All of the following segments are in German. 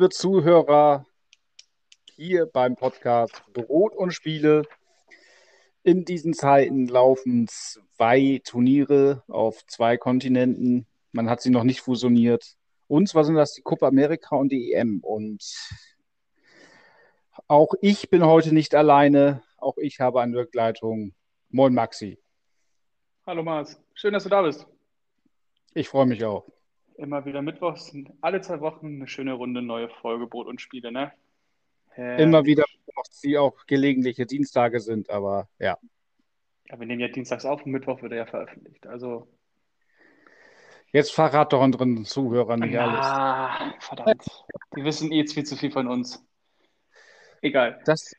liebe Zuhörer, hier beim Podcast Brot und Spiele. In diesen Zeiten laufen zwei Turniere auf zwei Kontinenten. Man hat sie noch nicht fusioniert. Und zwar sind das die Copa America und die EM. Und auch ich bin heute nicht alleine. Auch ich habe eine Begleitung. Moin Maxi. Hallo Mars, schön, dass du da bist. Ich freue mich auch. Immer wieder Mittwochs, alle zwei Wochen eine schöne Runde, neue Folge Brot und Spiele, ne? Äh, Immer wieder, die auch gelegentliche Dienstage sind, aber ja. Ja, wir nehmen ja dienstags auf und Mittwoch wird er ja veröffentlicht. Also. Jetzt verrat doch unseren Zuhörern nicht alles. Ah, verdammt. Die wissen eh jetzt viel zu viel von uns. Egal. Das.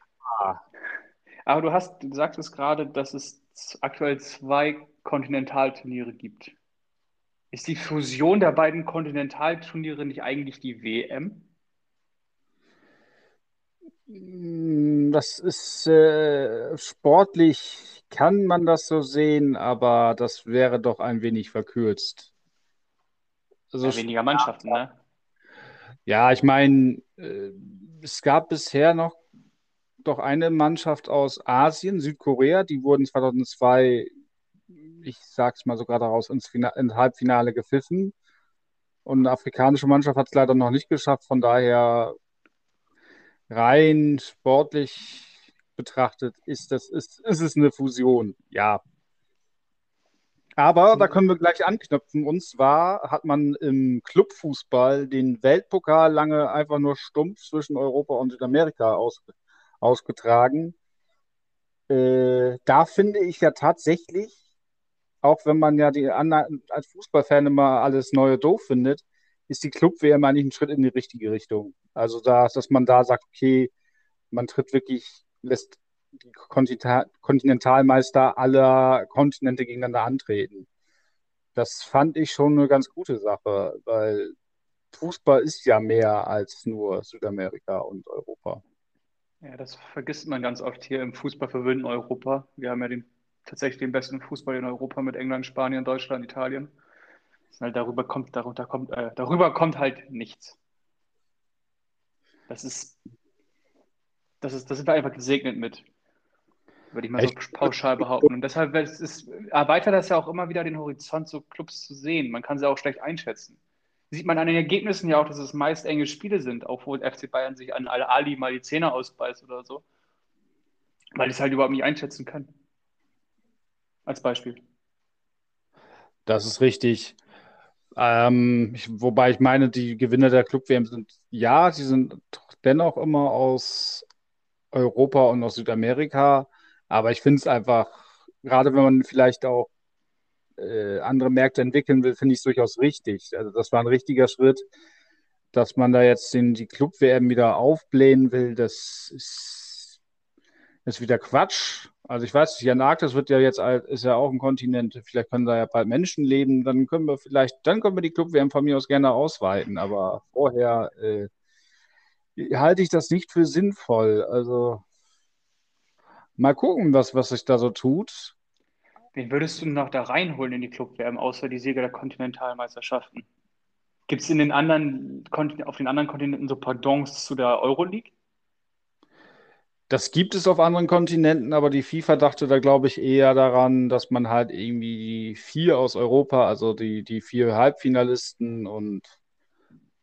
Aber du hast, du sagst es gerade, dass es aktuell zwei Kontinentalturniere gibt. Ist die Fusion der beiden Kontinentalturniere nicht eigentlich die WM? Mm, das ist äh, sportlich, kann man das so sehen, aber das wäre doch ein wenig verkürzt. Also, ja, weniger Mannschaften, ne? Ja, ich meine, äh, es gab bisher noch doch eine Mannschaft aus Asien, Südkorea, die wurden 2002 ich sag's mal so gerade raus, ins, ins Halbfinale gepfiffen. Und eine afrikanische Mannschaft hat es leider noch nicht geschafft. Von daher rein sportlich betrachtet ist, das, ist, ist es eine Fusion, ja. Aber da können wir gleich anknüpfen. Und zwar hat man im Clubfußball den Weltpokal lange einfach nur stumpf zwischen Europa und Südamerika aus, ausgetragen. Äh, da finde ich ja tatsächlich auch wenn man ja die anderen als Fußballfan immer alles Neue doof findet, ist die Club-WM eigentlich ein Schritt in die richtige Richtung. Also da, dass man da sagt, okay, man tritt wirklich, lässt die Kontinentalmeister aller Kontinente gegeneinander antreten. Das fand ich schon eine ganz gute Sache, weil Fußball ist ja mehr als nur Südamerika und Europa. Ja, das vergisst man ganz oft hier im fußballverwöhnten Europa. Wir haben ja den tatsächlich den besten Fußball in Europa mit England, Spanien, Deutschland, Italien. Halt darüber kommt, darunter kommt, äh, darüber kommt halt nichts. Das ist, das ist, das sind wir einfach gesegnet mit. Würde ich mal Echt? so pauschal behaupten. Und deshalb ist, erweitert das ja auch immer wieder den Horizont, so Clubs zu sehen. Man kann sie auch schlecht einschätzen. Sieht man an den Ergebnissen ja auch, dass es meist enge Spiele sind, auch wo FC Bayern sich an Al-Ali mal die Zähne ausbeißt oder so. Weil die es halt überhaupt nicht einschätzen können als Beispiel. Das ist richtig. Ähm, ich, wobei ich meine, die Gewinner der Club-WM sind, ja, sie sind dennoch immer aus Europa und aus Südamerika. Aber ich finde es einfach, gerade wenn man vielleicht auch äh, andere Märkte entwickeln will, finde ich es durchaus richtig. Also das war ein richtiger Schritt, dass man da jetzt den, die Club-WM wieder aufblähen will. Das ist, ist wieder Quatsch. Also ich weiß, die Antarktis wird ja jetzt ist ja auch ein Kontinent. Vielleicht können da ja bald Menschen leben. Dann können wir vielleicht, dann können wir die Club-WM von mir aus gerne ausweiten. Aber vorher äh, halte ich das nicht für sinnvoll. Also mal gucken, was, was sich da so tut. Wen würdest du noch da reinholen in die Club-WM, außer die Sieger der Kontinentalmeisterschaften? Gibt es in den anderen auf den anderen Kontinenten so Pardons zu der Euroleague? Das gibt es auf anderen Kontinenten, aber die FIFA dachte da, glaube ich, eher daran, dass man halt irgendwie die vier aus Europa, also die, die vier Halbfinalisten und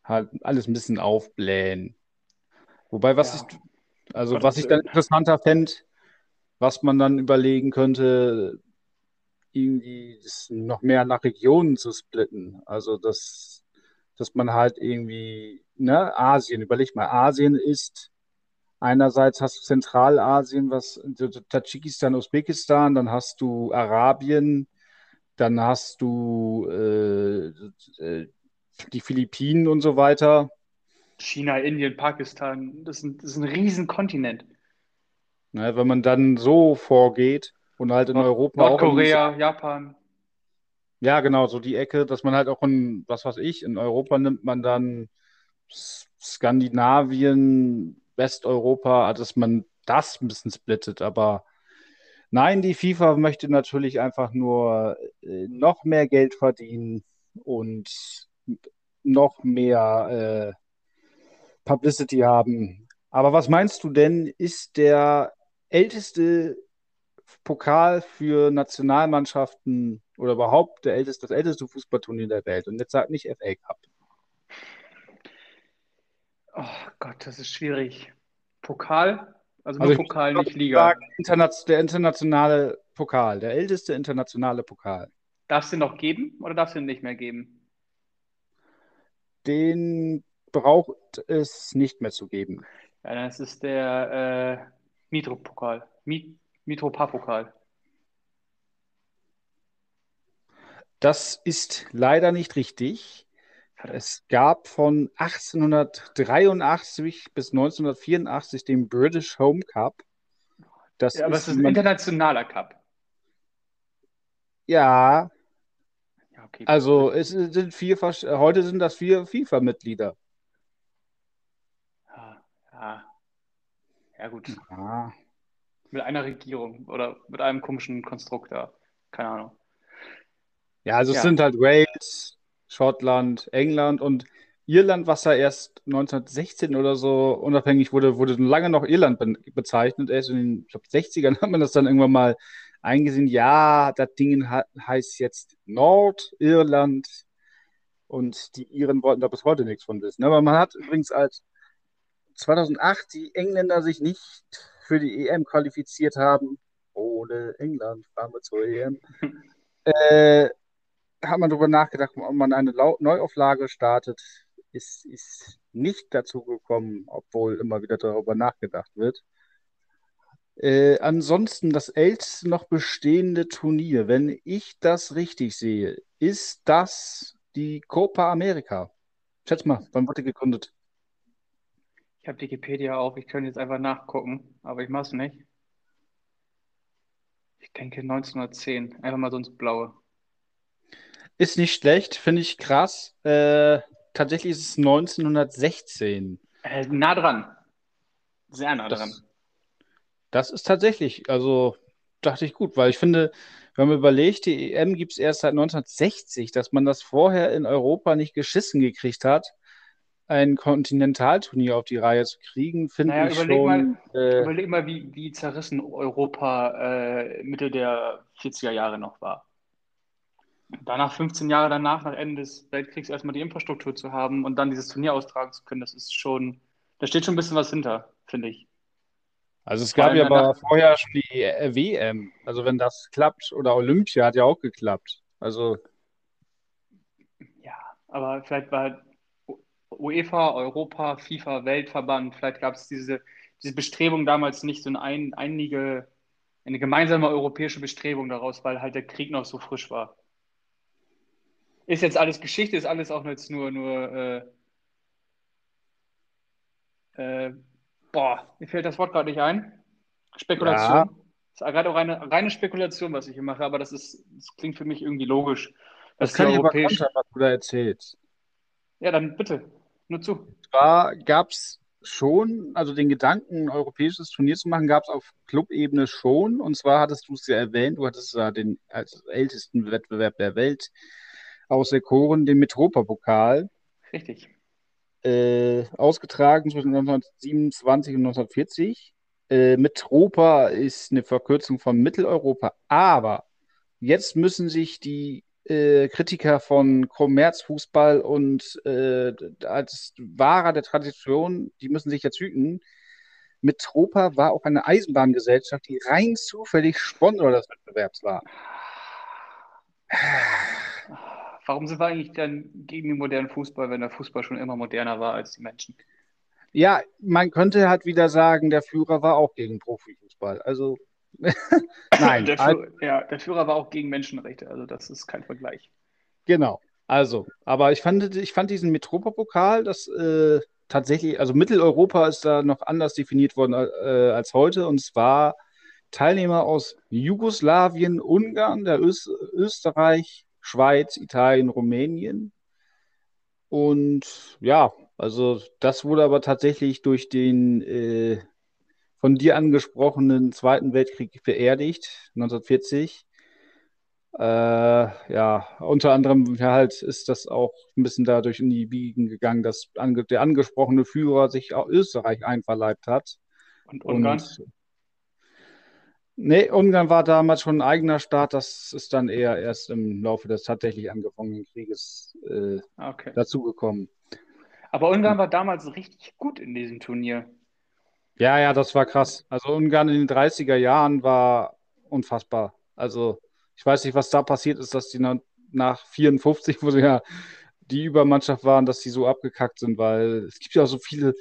halt alles ein bisschen aufblähen. Wobei, was ja. ich, also was ich dann interessanter fände, was man dann überlegen könnte, irgendwie noch mehr nach Regionen zu splitten. Also, dass, dass man halt irgendwie, ne, Asien, überleg mal, Asien ist Einerseits hast du Zentralasien, was Tadschikistan, Usbekistan, dann hast du Arabien, dann hast du äh, äh, die Philippinen und so weiter. China, Indien, Pakistan, das ist ein, das ist ein Riesenkontinent. Na, wenn man dann so vorgeht und halt in Nord Europa Nordkorea, Japan. Ja, genau, so die Ecke, dass man halt auch in, was weiß ich, in Europa nimmt man dann Skandinavien, Westeuropa, dass man das ein bisschen splittet. Aber nein, die FIFA möchte natürlich einfach nur äh, noch mehr Geld verdienen und noch mehr Publicity haben. Aber was meinst du denn, ist der älteste Pokal für Nationalmannschaften oder überhaupt der älteste, das älteste Fußballturnier der Welt? Und jetzt sagt nicht FA Cup. Oh Gott, das ist schwierig. Pokal? Also nur also Pokal, nicht Liga. Sagen, der internationale Pokal, der älteste internationale Pokal. Darf es den noch geben oder darf es den nicht mehr geben? Den braucht es nicht mehr zu geben. Ja, das ist der äh, Mitro-Pokal. Mitro-Pokal. Das ist leider nicht richtig. Es gab von 1883 bis 1984 den British Home Cup. Das ja, aber ist es ist ein internationaler Cup. Ja. ja okay, also es sind vier, heute sind das vier FIFA-Mitglieder. Ja, ja. Ja, gut. Ja. Mit einer Regierung oder mit einem komischen Konstruktor. Keine Ahnung. Ja, also es sind halt Wales, Schottland, England und Irland, was ja erst 1916 oder so unabhängig wurde, wurde lange noch Irland be bezeichnet. Erst in den ich glaub, 60ern hat man das dann irgendwann mal eingesehen. Ja, das Ding heißt jetzt Nordirland und die Iren wollten da bis heute nichts von wissen. Aber man hat übrigens als 2008 die Engländer sich nicht für die EM qualifiziert haben, ohne England fahren wir zur EM, äh, hat man darüber nachgedacht, ob man eine Neuauflage startet. Ist, ist nicht dazu gekommen, obwohl immer wieder darüber nachgedacht wird. Äh, ansonsten das älteste noch bestehende Turnier, wenn ich das richtig sehe, ist das die Copa America. Schätz mal, wann wurde gegründet? Ich habe Wikipedia auf, ich könnte jetzt einfach nachgucken, aber ich mache es nicht. Ich denke 1910, einfach mal so ins Blaue. Ist nicht schlecht, finde ich krass. Äh, tatsächlich ist es 1916. Äh, nah dran. Sehr nah das, dran. Das ist tatsächlich, also dachte ich gut, weil ich finde, wenn man überlegt, die EM gibt es erst seit 1960, dass man das vorher in Europa nicht geschissen gekriegt hat, ein Kontinentalturnier auf die Reihe zu kriegen, finde naja, ich überleg schon. Mal, äh, überleg mal, wie, wie zerrissen Europa äh, Mitte der 40er Jahre noch war danach 15 Jahre danach, nach Ende des Weltkriegs, erstmal die Infrastruktur zu haben und dann dieses Turnier austragen zu können, das ist schon, da steht schon ein bisschen was hinter, finde ich. Also es gab ja aber vorher schon die WM. Also wenn das klappt, oder Olympia hat ja auch geklappt. Also. Ja, aber vielleicht war UEFA, Europa, FIFA, Weltverband, vielleicht gab es diese, diese Bestrebung damals nicht so eine einige, eine gemeinsame europäische Bestrebung daraus, weil halt der Krieg noch so frisch war ist jetzt alles Geschichte, ist alles auch jetzt nur, nur äh, äh, boah, mir fällt das Wort gerade nicht ein. Spekulation. Ja. Das ist gerade auch eine reine Spekulation, was ich hier mache, aber das ist, das klingt für mich irgendwie logisch. Das kann ich aber kontern, was du da erzählst. Ja, dann bitte, nur zu. Zwar gab es schon, also den Gedanken, ein europäisches Turnier zu machen, gab es auf Clubebene schon. Und zwar hattest du es ja erwähnt, du hattest ja den als ältesten Wettbewerb der Welt auserkoren, den Metropa-Pokal. Richtig. Äh, ausgetragen zwischen 1927 und 1940. Äh, Metropa ist eine Verkürzung von Mitteleuropa, aber jetzt müssen sich die äh, Kritiker von Kommerzfußball und äh, als Wahrer der Tradition, die müssen sich jetzt hüten. Metropa war auch eine Eisenbahngesellschaft, die rein zufällig Sponsor des Wettbewerbs war. Warum sind wir eigentlich dann gegen den modernen Fußball, wenn der Fußball schon immer moderner war als die Menschen? Ja, man könnte halt wieder sagen, der Führer war auch gegen Profifußball. Also, nein. der, Führer, ja, der Führer war auch gegen Menschenrechte. Also, das ist kein Vergleich. Genau. Also, aber ich fand, ich fand diesen Metropopokal, das äh, tatsächlich, also Mitteleuropa ist da noch anders definiert worden äh, als heute. Und zwar Teilnehmer aus Jugoslawien, Ungarn, der Öst Österreich, Schweiz, Italien, Rumänien. Und ja, also das wurde aber tatsächlich durch den äh, von dir angesprochenen Zweiten Weltkrieg beerdigt, 1940. Äh, ja, unter anderem ja, halt ist das auch ein bisschen dadurch in die Biegen gegangen, dass ange der angesprochene Führer sich auch Österreich einverleibt hat. Und Ungarn? Und nee, Ungarn war damals schon ein eigener Staat. Das ist dann eher erst im Laufe des tatsächlich angefangenen Krieges äh, Okay. dazugekommen. Aber Ungarn war damals richtig gut in diesem Turnier. Ja, ja, das war krass. Also Ungarn in den 30er Jahren war unfassbar. Also ich weiß nicht, was da passiert ist, dass die nach, nach 54, wo sie ja die Übermannschaft waren, dass die so abgekackt sind, weil es gibt ja auch so viele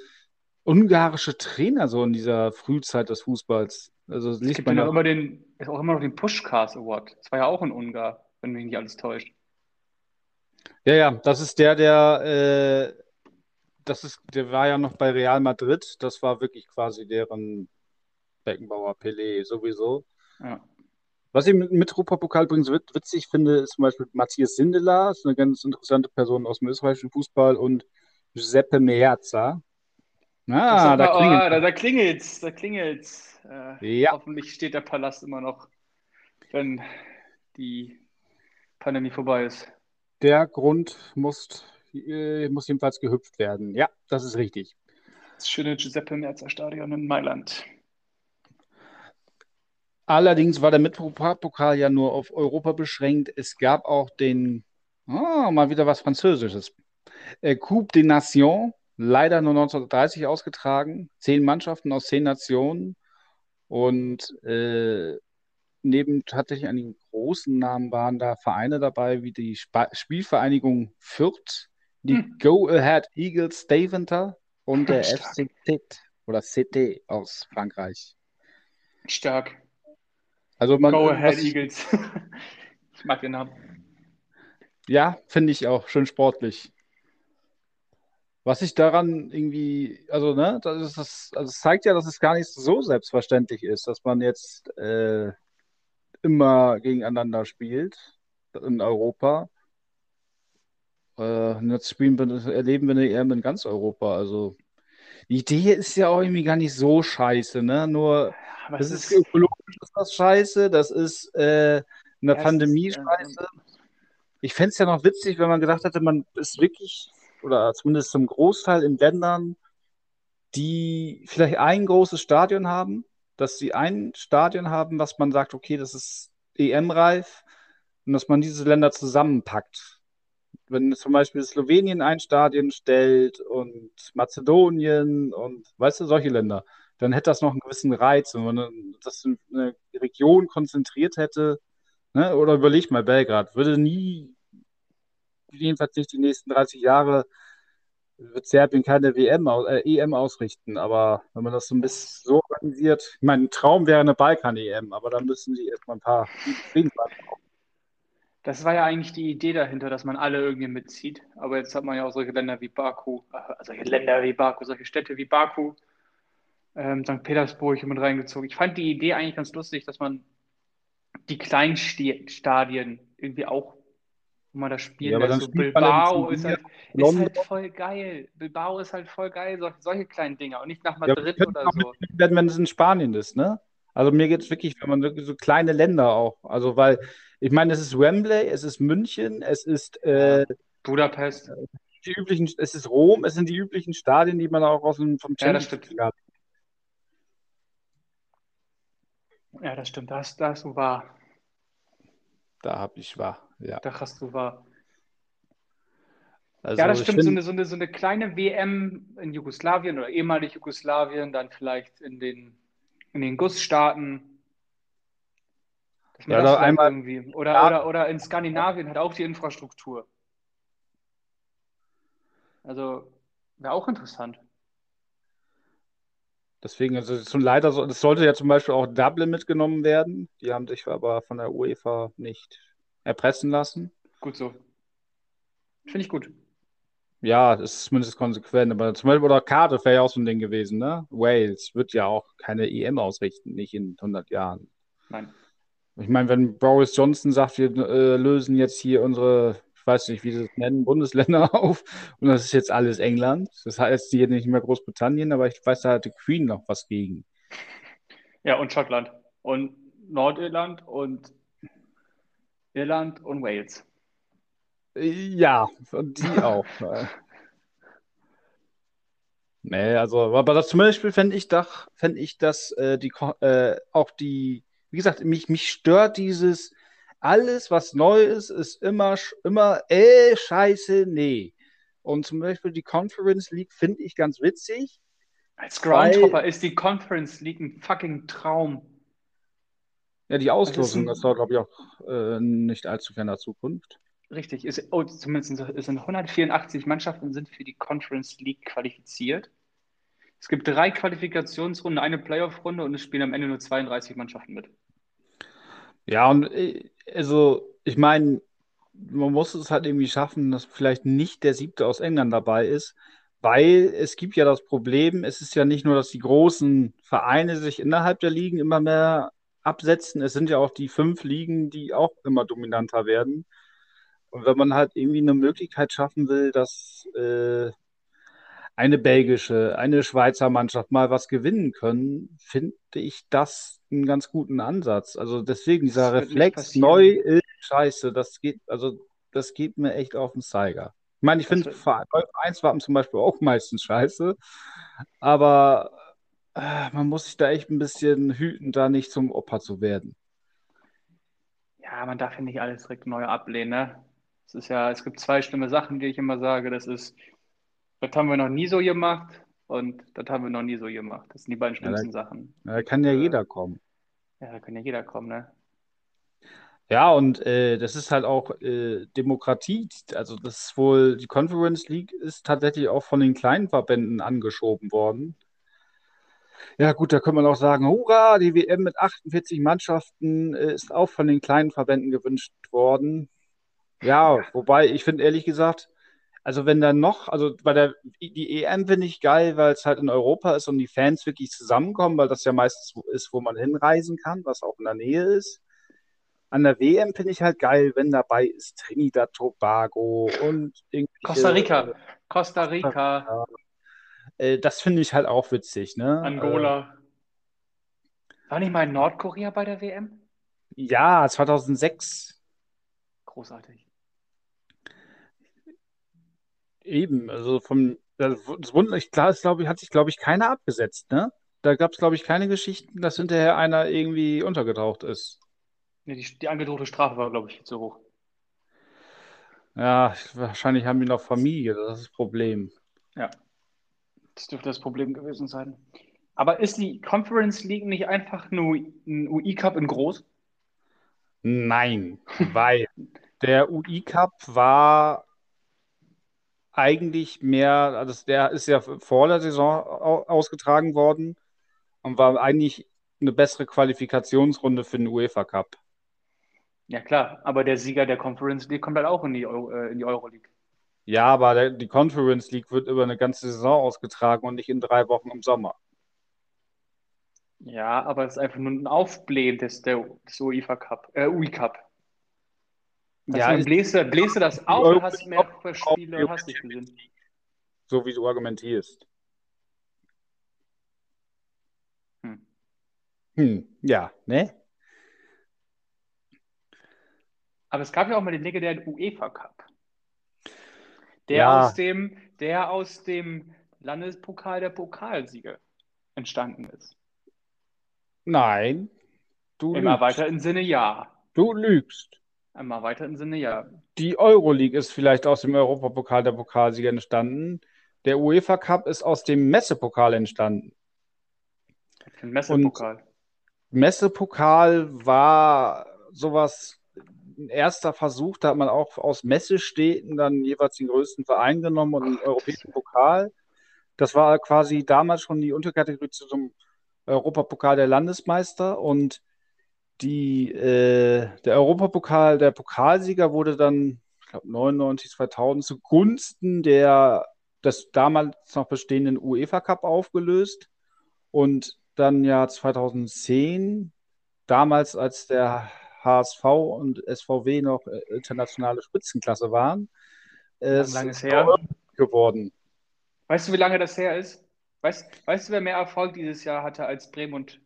ungarische Trainer so in dieser Frühzeit des Fußballs. Also Es liest ja man ja. immer den, es auch immer noch den Pushcars Award. Das war ja auch ein Ungar, wenn mich nicht alles täuscht. Ja, ja, das ist der, der, äh, das ist, der war ja noch bei Real Madrid. Das war wirklich quasi deren Beckenbauer, Pelé sowieso. Ja. Was ich mit, mit Europapokal übrigens wit- witzig finde, ist zum Beispiel Matthias Sindelar, ist eine ganz interessante Person aus dem österreichischen Fußball und Giuseppe Meazza. Ah, sagt da oh, klingelt. da, da klingelt's, da klingelt's. Äh, Ja, hoffentlich steht der Palast immer noch, wenn die Pandemie vorbei ist. der Grund muss, äh, muss jedenfalls gehüpft werden. Ja, das ist richtig. Das schöne Giuseppe Meazza Stadion in Mailand. Allerdings war der Mittelpokal ja nur auf Europa beschränkt. Es gab auch den, ah, mal wieder was Französisches. Äh, Coupe des Nations, leider nur 1930 ausgetragen. Zehn Mannschaften aus zehn Nationen. Und äh, neben tatsächlich einigen großen Namen waren da Vereine dabei, wie die Spa Spielvereinigung Fürth, die Hm, Go Ahead Eagles Deventer und der stark, FC Tet oder CT aus Frankreich. stark. Also man, Go ahead, Eagles. Ich mag den Namen. ja, finde ich auch schön sportlich. Was ich daran irgendwie, also ne, das ist das, also es zeigt ja, dass es gar nicht so selbstverständlich ist, dass man jetzt äh, immer gegeneinander spielt in Europa. Äh, jetzt spielen wir, erleben wir eine EM in ganz Europa. Also die Idee ist ja auch irgendwie gar nicht so scheiße, ne? Nur Aber das ist ist, ökologisch ist das scheiße, das ist äh, in der ja, es ist, Pandemie äh, scheiße. Ich fände es ja noch witzig, wenn man gedacht hätte, man ist wirklich, oder zumindest zum Großteil in Ländern, die vielleicht ein großes Stadion haben, dass sie ein Stadion haben, was man sagt, okay, das ist EM-reif und dass man diese Länder zusammenpackt. Wenn zum Beispiel Slowenien ein Stadion stellt und Mazedonien und weißt du, solche Länder, dann hätte das noch einen gewissen Reiz. Wenn man das in eine Region konzentriert hätte, ne, oder überleg mal, Belgrad würde nie, jedenfalls nicht die nächsten 30 Jahre, wird Serbien keine WM, äh, EM ausrichten. Aber wenn man das so ein bisschen so organisiert, ich meine, ein Traum wäre eine Balkan-EM, aber dann müssen sie erstmal ein paar gute Friedenspartner das war ja eigentlich die Idee dahinter, dass man alle irgendwie mitzieht. Aber jetzt hat man ja auch solche Länder wie Baku, äh, solche Länder wie Baku, solche Städte wie Baku, ähm, St. Petersburg mit reingezogen. Ich fand die Idee eigentlich ganz lustig, dass man die kleinen Sti- Stadien irgendwie auch, wo man das Ja, lässt. dann So Bilbao ist halt, ist halt voll geil. Bilbao ist halt voll geil, solche, solche kleinen Dinger und nicht nach Ja, Madrid können oder auch so. werden, wenn es in Spanien ist, ne? Also mir geht es wirklich, wenn man wirklich so kleine Länder auch, also weil, ich meine, es ist Wembley, es ist München, es ist äh, Ja, Budapest. die üblichen, es ist Rom, es sind die üblichen Stadien, die man auch aus dem, vom Ja, das Champions stimmt. League hat. Ja, das stimmt. Da hast, da hast du wahr. Da habe ich wahr, ja. Da hast du wahr. Ja, Also das ich stimmt. So finde, eine, so eine, so eine kleine WM in Jugoslawien oder ehemalig Jugoslawien, dann vielleicht in den, in den Gussstaaten, ja, das vielleicht einmal, irgendwie, oder, ja, oder, oder in Skandinavien hat auch die Infrastruktur. Also wäre auch interessant. Deswegen, also schon leider so, es sollte ja zum Beispiel auch Dublin mitgenommen werden, die haben sich aber von der UEFA nicht erpressen lassen. Gut so. Finde ich gut. Ja, das ist zumindest konsequent, aber zum Beispiel, oder Cardiff wäre ja auch so ein Ding gewesen, ne? Wales wird ja auch keine EM ausrichten, nicht in 100 Jahren. Nein. Ich meine, wenn Boris Johnson sagt, wir äh, lösen jetzt hier unsere, weiß nicht, wie sie es nennen, Bundesländer auf und das ist jetzt alles England, das heißt hier nicht mehr Großbritannien, aber ich weiß, da hat die Queen noch was gegen. Ja, und Schottland. Und Nordirland und Irland und Wales. Ja, die auch. nee, also, aber das zum Beispiel fände ich fände ich das, äh, die, äh, auch die, wie gesagt, mich, mich stört dieses, alles, was neu ist, ist immer, immer, äh, scheiße, nee. Und zum Beispiel die Conference League finde ich ganz witzig. Als Groundhopper ist die Conference League ein fucking Traum. Ja, die Auslosung, das, war, glaube ich, auch äh, nicht allzu ferner Zukunft. Richtig, ist, oh, zumindest es sind 184 Mannschaften sind für die Conference League qualifiziert. Es gibt drei Qualifikationsrunden, eine Playoff-Runde und es spielen am Ende nur 32 Mannschaften mit. Ja, und äh, also ich meine, man muss es halt irgendwie schaffen, dass vielleicht nicht der siebte aus England dabei ist, weil es gibt ja das Problem, es ist ja nicht nur, dass die großen Vereine sich innerhalb der Ligen immer mehr absetzen, es sind ja auch die fünf Ligen, die auch immer dominanter werden. Und wenn man halt irgendwie eine Möglichkeit schaffen will, dass äh, eine belgische, eine Schweizer Mannschaft mal was gewinnen können, finde ich das einen ganz guten Ansatz. Also deswegen dieser Reflex neu ist scheiße, das geht, also das geht mir echt auf den Zeiger. Ich meine, ich finde Vereinswappen zum Beispiel auch meistens scheiße, aber äh, man muss sich da echt ein bisschen hüten, da nicht zum Opfer zu werden. Ja, man darf ja nicht alles direkt neu ablehnen, ne? Es ist ja, es gibt zwei schlimme Sachen, die ich immer sage. Das ist, das haben wir noch nie so gemacht und das haben wir noch nie so gemacht. Das sind die beiden schlimmsten ja, da, Sachen. Da kann ja äh, jeder kommen. Ja, da kann ja jeder kommen, ne? Ja, und äh, das ist halt auch äh, Demokratie. Also das ist wohl, die Conference League ist tatsächlich auch von den kleinen Verbänden angeschoben worden. Ja, gut, da kann man auch sagen, hurra, die WM mit 48 Mannschaften äh, ist auch von den kleinen Verbänden gewünscht worden. Ja, wobei ich finde ehrlich gesagt, also wenn dann noch, also bei der die EM finde ich geil, weil es halt in Europa ist und die Fans wirklich zusammenkommen, weil das ja meistens ist, wo man hinreisen kann, was auch in der Nähe ist. An der WM finde ich halt geil, wenn dabei ist Trinidad Tobago und Costa Rica. Costa Rica. Äh, das finde ich halt auch witzig, ne? Angola. Äh, War nicht mal in Nordkorea bei der WM? Ja, 2006. Großartig. Eben, also vom, das wunderlich klar ist, glaube ich, hat sich, glaube ich, keiner abgesetzt, ne? Da gab es, glaube ich, keine Geschichten, dass hinterher einer irgendwie untergetaucht ist. Nee, die, die angedrohte Strafe war, glaube ich, zu hoch. Ja, wahrscheinlich haben die noch Familie, das ist das Problem. Ja, das dürfte das Problem gewesen sein. Aber ist die Conference League nicht einfach nur ein UI-Cup in groß? Nein, weil der UI-Cup war eigentlich mehr, also der ist ja vor der Saison ausgetragen worden und war eigentlich eine bessere Qualifikationsrunde für den UEFA Cup. Ja, klar, aber der Sieger der Conference League kommt halt auch in die, Euro, äh, in die Euroleague. Ja, aber der, die Conference League wird über eine ganze Saison ausgetragen und nicht in drei Wochen im Sommer. Ja, aber es ist einfach nur ein Aufblähen des, des UEFA Cup, äh, UI Cup. Also ja, bläst du das auf und hast mehr Spiele und hast nicht gesehen. So wie du argumentierst. Hm. Hm, ja, ne? Aber es gab ja auch mal den legendären UEFA Cup. Der, ja. aus dem, der aus dem Landespokal der Pokalsieger entstanden ist. Nein. Du Im lügst. erweiterten Sinne ja. Du lügst. Im erweiterten Sinne ja. Die Euroleague ist vielleicht aus dem Europapokal der Pokalsieger entstanden. Der UEFA Cup ist aus dem Messepokal entstanden. Ein Messepokal. Und Messepokal war sowas, ein erster Versuch, da hat man auch aus Messestädten dann jeweils den größten Verein genommen und einen europäischen Pokal. Das war quasi damals schon die Unterkategorie zu zum Europapokal der Landesmeister und die, äh, der Europapokal, der Pokalsieger wurde dann, ich glaube, 99, 2000 zugunsten der, des damals noch bestehenden UEFA Cup aufgelöst. Und dann ja 2010, damals als der HSV und SVW noch äh, internationale Spitzenklasse waren, ist lange ist her? geworden. Weißt du, wie lange das her ist? Weißt, weißt du, wer mehr Erfolg dieses Jahr hatte als Bremen und,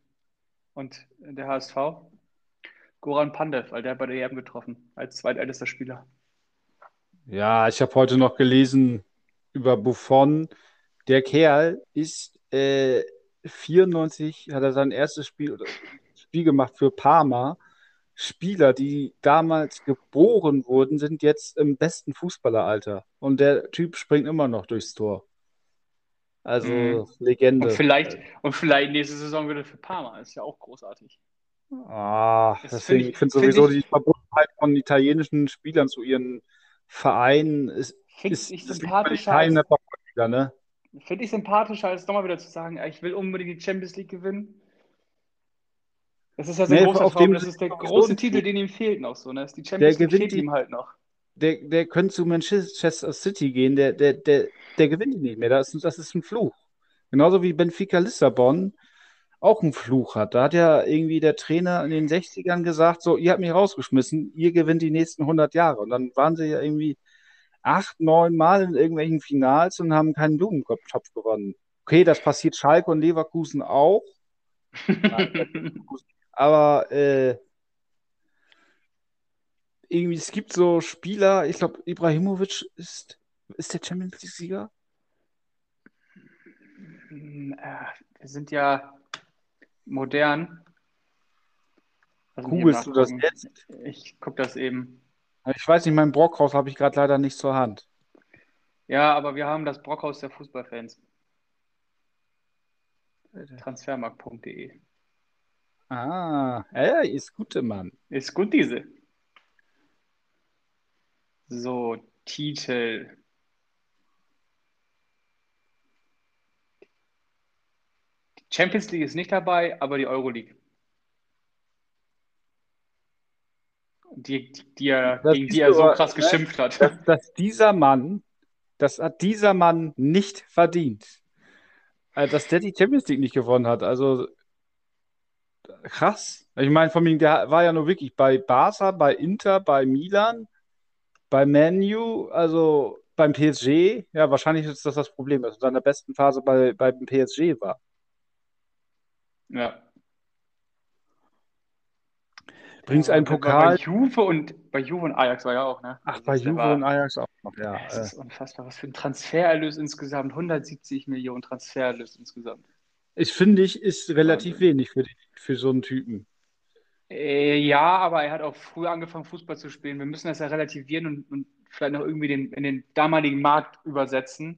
und der HSV? Goran Pandev, weil der hat bei der EM getroffen, als zweitältester Spieler. Ja, ich habe heute noch gelesen über Buffon. Der Kerl ist äh, 94, hat er sein erstes Spiel, Spiel gemacht für Parma. Spieler, die damals geboren wurden, sind jetzt im besten Fußballeralter. Und der Typ springt immer noch durchs Tor. Also Mhm. Legende. Und vielleicht, und vielleicht nächste Saison wieder für Parma. Ist ja auch großartig. Ah, Das deswegen, finde ich finde sowieso ich- die Verbundenheit von italienischen Spielern zu ihren Vereinen ist, ist, ich das sympathischer als, wieder, ne? finde ich sympathischer, als nochmal wieder zu sagen, ja, ich will unbedingt die Champions League gewinnen. Das ist ja sein Nee, großer auf Traum. dem Das ist der große Titel, den ihm fehlt noch so. Ne? Die Champions League gewinnt fehlt die- ihm halt noch. Der, der könnte zu Manchester City gehen, der, der, der, der gewinnt ihn nicht mehr. Das ist, das ist ein Fluch. Genauso wie Benfica Lissabon auch einen Fluch hat. Da hat ja irgendwie der Trainer in den 60ern gesagt, so, ihr habt mich rausgeschmissen, ihr gewinnt die nächsten 100 Jahre. Und dann waren sie ja irgendwie acht, neun Mal in irgendwelchen Finals und haben keinen Blumentopf gewonnen. Okay, das passiert Schalke und Leverkusen auch, aber äh, irgendwie, es gibt so Spieler, ich glaube, Ibrahimovic ist, ist der Champions League-Sieger? Hm, äh, Wir sind ja modern. Eben Googlest du das jetzt? Ich gucke das eben. Ich weiß nicht, mein Brockhaus habe ich gerade leider nicht zur Hand. Ja, aber wir haben das Brockhaus der Fußballfans. Transfermarkt.de. Ah, er ist gute Mann. Ist gut, diese. So, Titel. Die Champions League ist nicht dabei, aber die Euroleague. Die, die, die er, Das gegen die er so krass ne? geschimpft hat. Dass, dass dieser Mann, das hat dieser Mann nicht verdient. Äh, Dass der die Champions League nicht gewonnen hat. Also krass. Ich meine, von ihm, der war ja nur wirklich bei Barca, bei Inter, bei Milan, bei Man U, also beim PSG. Ja, wahrscheinlich ist das das Problem, dass er in seiner besten Phase bei, beim PSG war. Ja. Bringst einen Pokal. Bei Juve und bei Juve und Ajax war ja auch, ne? Ach, bei Juve war- und Ajax auch noch, ja. Es Äh, ist unfassbar, was für ein Transfererlös insgesamt. 170 Millionen Transfererlös insgesamt. Ich finde, ich ist relativ Wahnsinn. wenig für, die, für so einen Typen. Äh, ja, aber er hat auch früh angefangen, Fußball zu spielen. Wir müssen das ja relativieren und, und vielleicht noch irgendwie den, in den damaligen Markt übersetzen.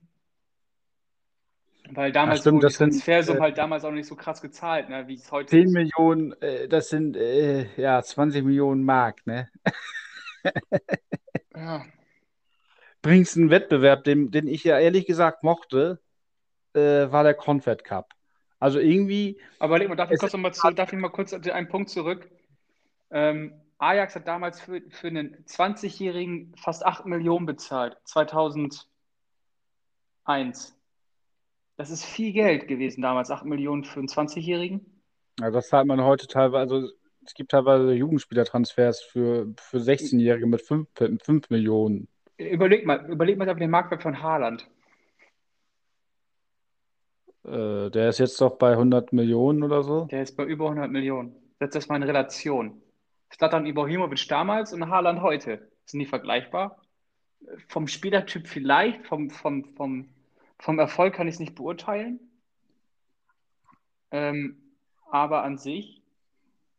Weil damals stimmt, wurden die Transfersummen äh, halt damals auch nicht so krass gezahlt, ne, wie es heute 10 ist. Millionen, äh, das sind äh, ja 20 Millionen Mark, ne? Ja. Bringst einen Wettbewerb, den, den ich ja ehrlich gesagt mochte, äh, war der Confed Cup. Also irgendwie, Aber leg mal, darf ich kurz mal, zu, darf ich mal kurz einen Punkt zurück? Ähm, Ajax hat damals für, für einen 20-Jährigen fast 8 Millionen bezahlt, 2001. Das ist viel Geld gewesen damals, 8 Millionen für einen 20-Jährigen. ja, das zahlt man heute teilweise, also es gibt teilweise Jugendspielertransfers für, für 16-Jährige mit 5, 5 Millionen. Überleg mal, überleg mal den Marktwert von Haaland. Äh, der ist jetzt doch bei 100 Millionen oder so. Der ist bei über 100 Millionen. Setz das mal in Relation. Zlatan Ibrahimovic damals und Haaland heute. Sind die vergleichbar? Vom Spielertyp vielleicht, vom, vom, vom, vom Erfolg kann ich es nicht beurteilen. Ähm, aber an sich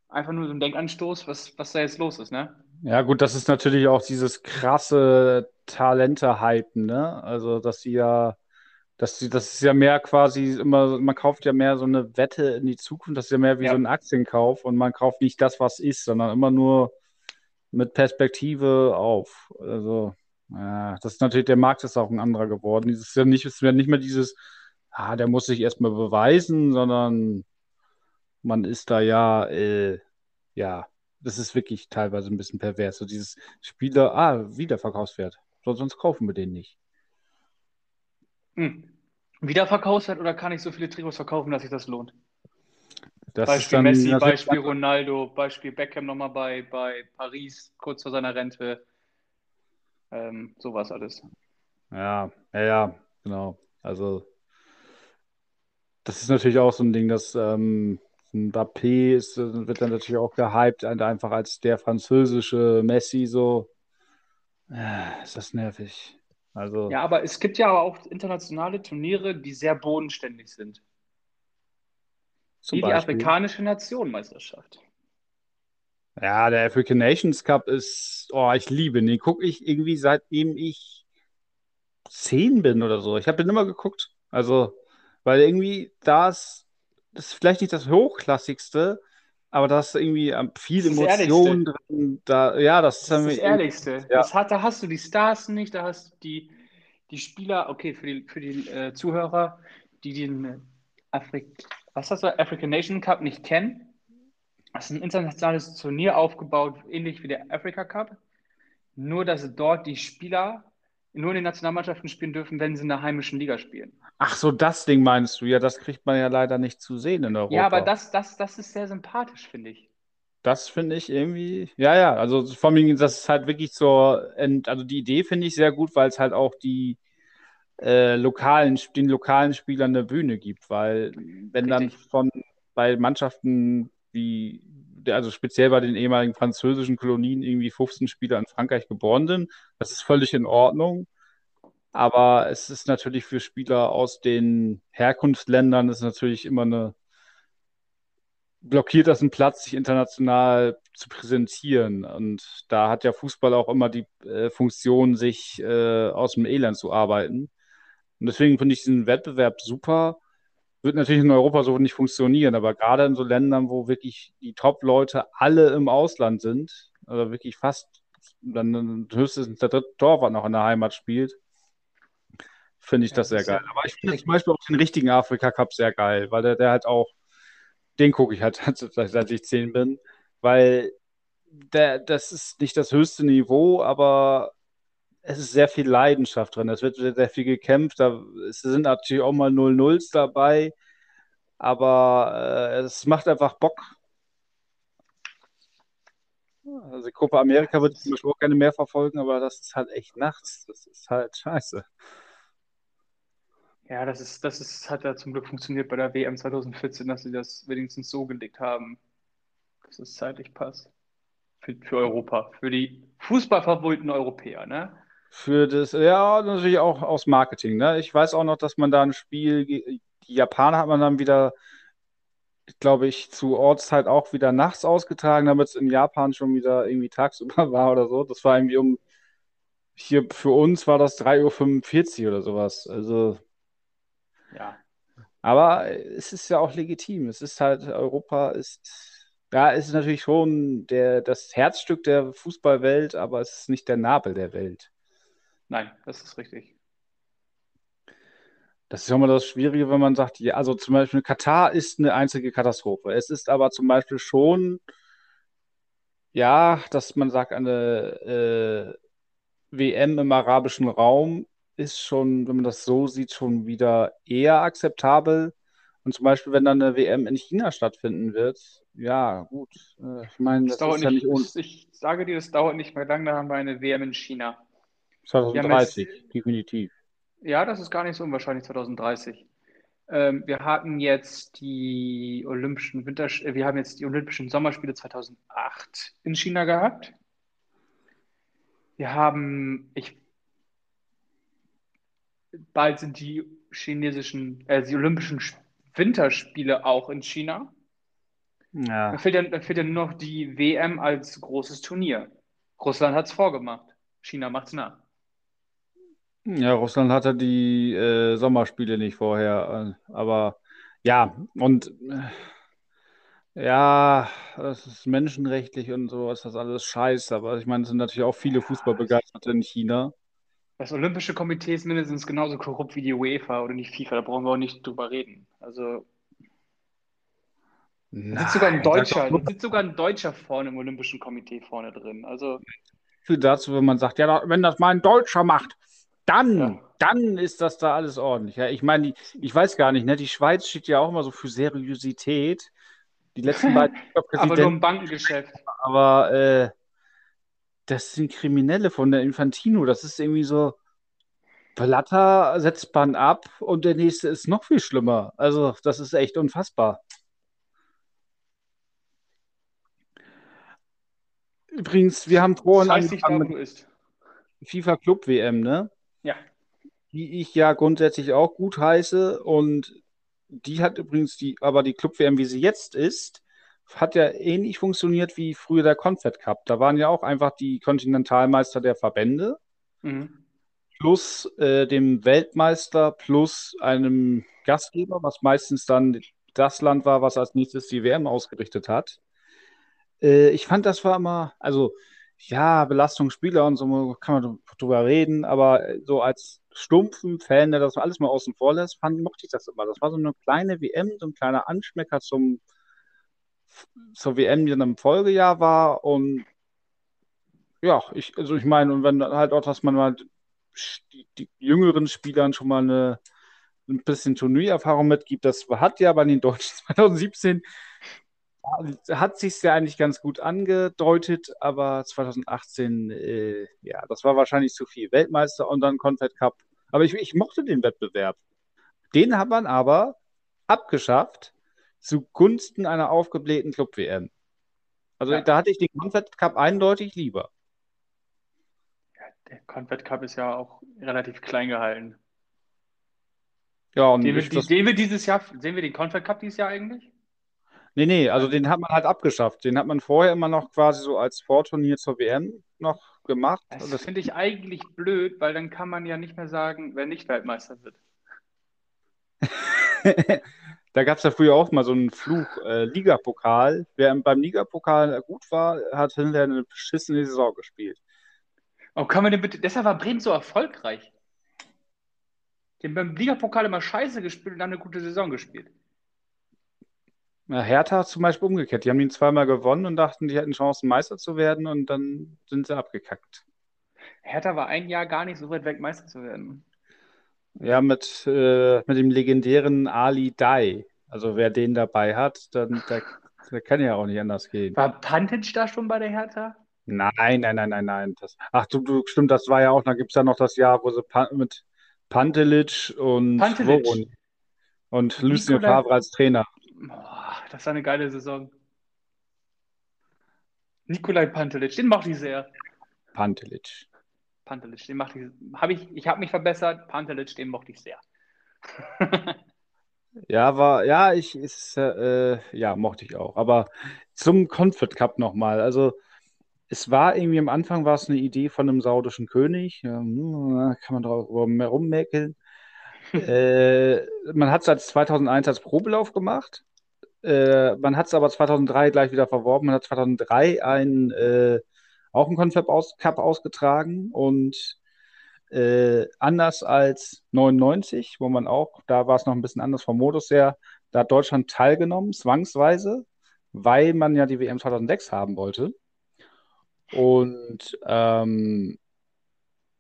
einfach nur so ein Denkanstoß, was, was da jetzt los ist, ne? Ja, gut, das ist natürlich auch dieses krasse Talente-Hypen, ne? Also, dass sie ja, dass sie, das ist ja mehr quasi immer, man kauft ja mehr so eine Wette in die Zukunft, das ist ja mehr wie Ja. so ein Aktienkauf und man kauft nicht das, was ist, sondern immer nur mit Perspektive auf. Also, ja, das ist natürlich, der Markt ist auch ein anderer geworden. Dieses ist ja nicht, ist ja nicht mehr dieses, ah, der muss sich erstmal beweisen, sondern man ist da ja, äh, ja, das ist wirklich teilweise ein bisschen pervers. So dieses Spieler, ah, Wiederverkaufswert. So, sonst kaufen wir den nicht. Hm. Wiederverkaufswert oder kann ich so viele Trikots verkaufen, dass sich das lohnt? Das ist Beispiel dann Messi, Beispiel Ronaldo, Beispiel Beckham nochmal bei, bei Paris, kurz vor seiner Rente. Ähm, sowas alles. Ja, ja, ja, genau. Also, das ist natürlich auch so ein Ding, dass ähm, Mbappé ist, wird dann natürlich auch gehypt, einfach als der französische Messi so. Ja, ist das nervig. Also, Ja, aber es gibt ja auch internationale Turniere, die sehr bodenständig sind. Wie die afrikanische Nationenmeisterschaft. Ja, der African Nations Cup ist, oh, ich liebe ihn. Den gucke ich irgendwie seitdem ich zehn bin oder so. Ich habe den immer geguckt. Also, weil irgendwie da ist, das ist vielleicht nicht das Hochklassigste, aber da ist irgendwie ähm, viel Das ist das Emotion drin. Da, ja, das ist Das ist das Ehrlichste. Ja. Das hat, da hast du die Stars nicht, da hast du die, die Spieler, okay, für die, für die äh, Zuhörer, die den Afrik was hast du, African Nation Cup nicht kennen. Das ist ein internationales Turnier aufgebaut, ähnlich wie der Africa Cup. Nur, dass dort die Spieler nur in den Nationalmannschaften spielen dürfen, wenn sie in der heimischen Liga spielen. Ach so, das Ding meinst du? Ja, das kriegt man ja leider nicht zu sehen in Europa. Ja, aber das, das, das ist sehr sympathisch, finde ich. Das finde ich irgendwie, ja, ja, also vor allem, das ist halt wirklich so, also die Idee finde ich sehr gut, weil es halt auch die äh, lokalen, den lokalen Spielern eine Bühne gibt, weil wenn dann Richtig. von bei Mannschaften wie, also speziell bei den ehemaligen französischen Kolonien irgendwie 15 Spieler in Frankreich geboren sind, das ist völlig in Ordnung. Aber es ist natürlich für Spieler aus den Herkunftsländern ist natürlich immer eine blockiert das einen Platz, sich international zu präsentieren. Und da hat ja Fußball auch immer die äh, Funktion, sich äh, aus dem Elend zu arbeiten. Und deswegen finde ich diesen Wettbewerb super. Wird natürlich in Europa so nicht funktionieren, aber gerade in so Ländern, wo wirklich die Top-Leute alle im Ausland sind, also wirklich fast dann höchstens der dritte Torwart noch in der Heimat spielt, finde ich Ja, das sehr geil. Aber ich finde zum Beispiel auch den richtigen Afrika Cup sehr geil, weil der, der halt auch den gucke ich halt seit, seit ich zehn bin, weil der, das ist nicht das höchste Niveau, aber es ist sehr viel Leidenschaft drin. Es wird sehr, viel gekämpft. Da, sind natürlich auch mal 0-0s dabei, aber äh, es macht einfach Bock. Also Copa America würde ich zum Beispiel auch gerne mehr verfolgen, aber das ist halt echt nachts. Das ist halt scheiße. Ja, das ist, das ist, hat ja zum Glück funktioniert bei der WM 2014, dass sie das wenigstens so gelegt haben, dass es zeitlich passt. Für, für Europa, für die fußballverwöhnten Europäer, ne? Für das, ja, natürlich auch aus Marketing, ne? Ich weiß auch noch, dass man da ein Spiel, die Japaner hat man dann wieder, glaube ich, zu Ortszeit auch wieder nachts ausgetragen, damit es in Japan schon wieder irgendwie tagsüber war oder so. Das war irgendwie um, hier für uns war das 3.45 Uhr oder sowas. Also, Ja. aber es ist ja auch legitim. Es ist halt, Europa ist, ja, es ist natürlich schon der, das Herzstück der Fußballwelt, aber es ist nicht der Nabel der Welt. Nein, das ist richtig. Das ist ja immer das Schwierige, wenn man sagt, ja, also zum Beispiel Katar ist eine einzige Katastrophe. Es ist aber zum Beispiel schon, ja, dass man sagt, eine äh, WM im arabischen Raum ist schon, wenn man das so sieht, schon wieder eher akzeptabel. Und zum Beispiel, wenn dann eine WM in China stattfinden wird, ja, gut. Äh, ich meine, Das das dauert ist ja nicht, das, ich sage dir, das dauert nicht mehr lang, da haben wir eine WM in China. Wir haben jetzt, 2030, definitiv. ja, das ist gar nicht so unwahrscheinlich, 2030. Ähm, wir hatten jetzt die Olympischen Winter, äh, wir haben jetzt die Olympischen Sommerspiele 2008 in China gehabt. Wir haben, ich, bald sind die chinesischen, äh, die Olympischen Winterspiele auch in China. Ja. Dann fehlt ja, dann fehlt ja nur noch die WM als großes Turnier. Russland hat es vorgemacht. China macht es nach. Ja, Russland hatte die äh, Sommerspiele nicht vorher, äh, aber ja, und äh, ja, das ist menschenrechtlich und so ist das alles scheiße, aber ich meine, es sind natürlich auch viele Fußballbegeisterte in China. das Olympische Komitee ist mindestens genauso korrupt wie die UEFA oder die FIFA. Da brauchen wir auch nicht drüber reden. Also, da sitzt sogar ein Nein, Deutscher, sitzt sogar ein Deutscher vorne im Olympischen Komitee vorne drin. Also, viel dazu, wenn man sagt, ja, wenn das mal ein Deutscher macht, dann, ja. dann ist das da alles ordentlich. Ja, ich meine, ich weiß gar nicht, ne? die Schweiz steht ja auch immer so für Seriosität. Die letzten beiden. aber nur im Bankengeschäft. Aber äh, das sind Kriminelle von der Infantino. Das ist irgendwie so. Blatter setzt man ab und der nächste ist noch viel schlimmer. Also, das ist echt unfassbar. Übrigens, wir haben vorhin weiß nicht, angefangen du mit FIFA Club WM, ne? Die ich ja grundsätzlich auch gut heiße und die hat übrigens die, aber die Club WM, wie sie jetzt ist, hat ja ähnlich funktioniert wie früher der Confed Cup. Da waren ja auch einfach die Kontinentalmeister der Verbände Mhm. plus äh, dem Weltmeister plus einem Gastgeber, was meistens dann das Land war, was als nächstes die WM ausgerichtet hat. Äh, ich fand, das war immer, also ja, Belastungsspieler und so kann man drüber reden, aber so als stumpfen Fan, der das alles mal außen vor lässt, fand, mochte ich das immer. Das war so eine kleine WM, so ein kleiner Anschmecker zum, zur WM, die dann im Folgejahr war und ja, ich, also ich meine, und wenn halt auch, dass man mal die, die jüngeren Spielern schon mal eine, ein bisschen Turniererfahrung mitgibt, das hat ja bei den Deutschen 2017 hat sich ja eigentlich ganz gut angedeutet, aber 2018, äh, ja, das war wahrscheinlich zu viel. Weltmeister und dann Confed Cup. Aber ich, ich mochte den Wettbewerb. Den hat man aber abgeschafft zugunsten einer aufgeblähten Club-WM. Also Ja. da hatte ich den Confed Cup eindeutig lieber. Der Confed Cup ist ja auch relativ klein gehalten. Ja, und Sehen wir, die, sehen wir dieses Jahr, sehen wir den Confed Cup dieses Jahr eigentlich? Nee, nee, also den hat man halt abgeschafft. Den hat man vorher immer noch quasi so als Vorturnier zur WM noch gemacht. Das das, finde ich eigentlich blöd, weil dann kann man ja nicht mehr sagen, wer nicht Weltmeister wird. da gab es ja früher auch mal so einen Fluch, äh, Ligapokal. Wer beim Ligapokal gut war, hat hinterher eine beschissene Saison gespielt. Oh, kann man den bitte, deshalb war Bremen so erfolgreich. Die haben beim Ligapokal immer scheiße gespielt und dann eine gute Saison gespielt. Hertha hat zum Beispiel umgekehrt. Die haben ihn zweimal gewonnen und dachten, die hätten Chancen, Meister zu werden und dann sind sie abgekackt. Hertha war ein Jahr gar nicht so weit weg, Meister zu werden. Ja, mit, äh, mit dem legendären Ali Dai. Also wer den dabei hat, dann der, der kann ja auch nicht anders gehen. War Pantic da schon bei der Hertha? Nein, nein, nein, nein, nein. Das, ach du, du, stimmt, das war ja auch, da gibt es ja noch das Jahr, wo sie Pan, mit Pantelic und Pantelic. Woron und Lucien Favre als Trainer. Boah, das war eine geile Saison. Nikolai Pantelic, den mochte ich sehr. Pantelic. Pantelic, den mochte ich, habe ich, ich habe mich verbessert. Pantelic, den mochte ich sehr. Ja, war, ja, ich, ist, äh, ja, mochte ich auch. Aber zum Confed Cup nochmal. Also, es war irgendwie am Anfang war es eine Idee von einem saudischen König. Ja, hm, kann man darüber mehr rummäkeln. Äh, man hat es als 2001 als Probelauf gemacht. Äh, man hat es aber 2003 gleich wieder verworfen. Man hat 2003 ein, äh, auch einen Confed aus, Cup ausgetragen und äh, anders als 99, wo man auch, da war es noch ein bisschen anders vom Modus her, da hat Deutschland teilgenommen, zwangsweise, weil man ja die WM 2006 haben wollte. Und ähm,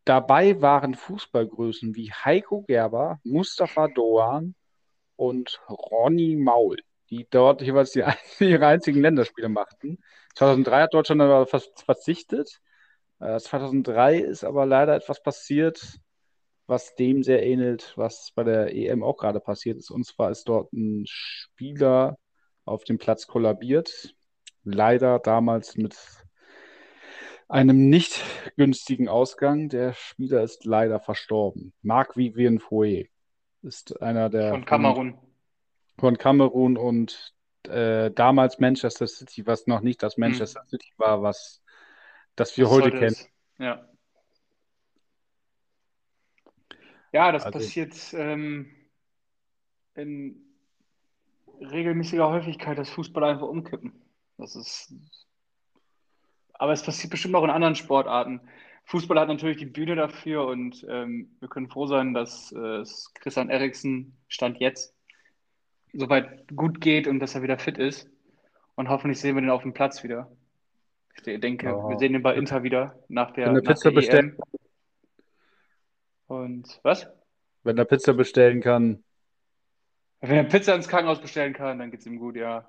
dabei waren Fußballgrößen wie Heiko Gerber, Mustafa Doan und Ronny Maul, die dort jeweils die, ihre einzigen Länderspiele machten. 2003 hat Deutschland aber verzichtet. Äh, 2003 ist aber leider etwas passiert, was dem sehr ähnelt, was bei der EM auch gerade passiert ist. Und zwar ist dort ein Spieler auf dem Platz kollabiert. Leider damals mit einem nicht günstigen Ausgang. Der Spieler ist leider verstorben. Marc Vivien Fouet ist einer der Von Kamerun. von Kamerun und äh, damals Manchester City, was noch nicht das Manchester City war, was das wir Was heute heute kennen. ist. Ja. Ja, das Also- passiert ähm, in regelmäßiger Häufigkeit, dass Fußballer einfach umkippen. Das ist. Aber es passiert bestimmt auch in anderen Sportarten. Fußball hat natürlich die Bühne dafür und ähm, wir können froh sein, dass äh, Christian Eriksen Stand jetzt soweit gut geht und dass er wieder fit ist. Und hoffentlich sehen wir den auf dem Platz wieder. Ich denke, Ja. wir sehen den bei Inter wieder nach der, Wenn er nach Pizza der bestellt. EM. Und was? Wenn er Pizza bestellen kann. Wenn er Pizza ins Krankenhaus bestellen kann, dann geht's ihm gut, ja.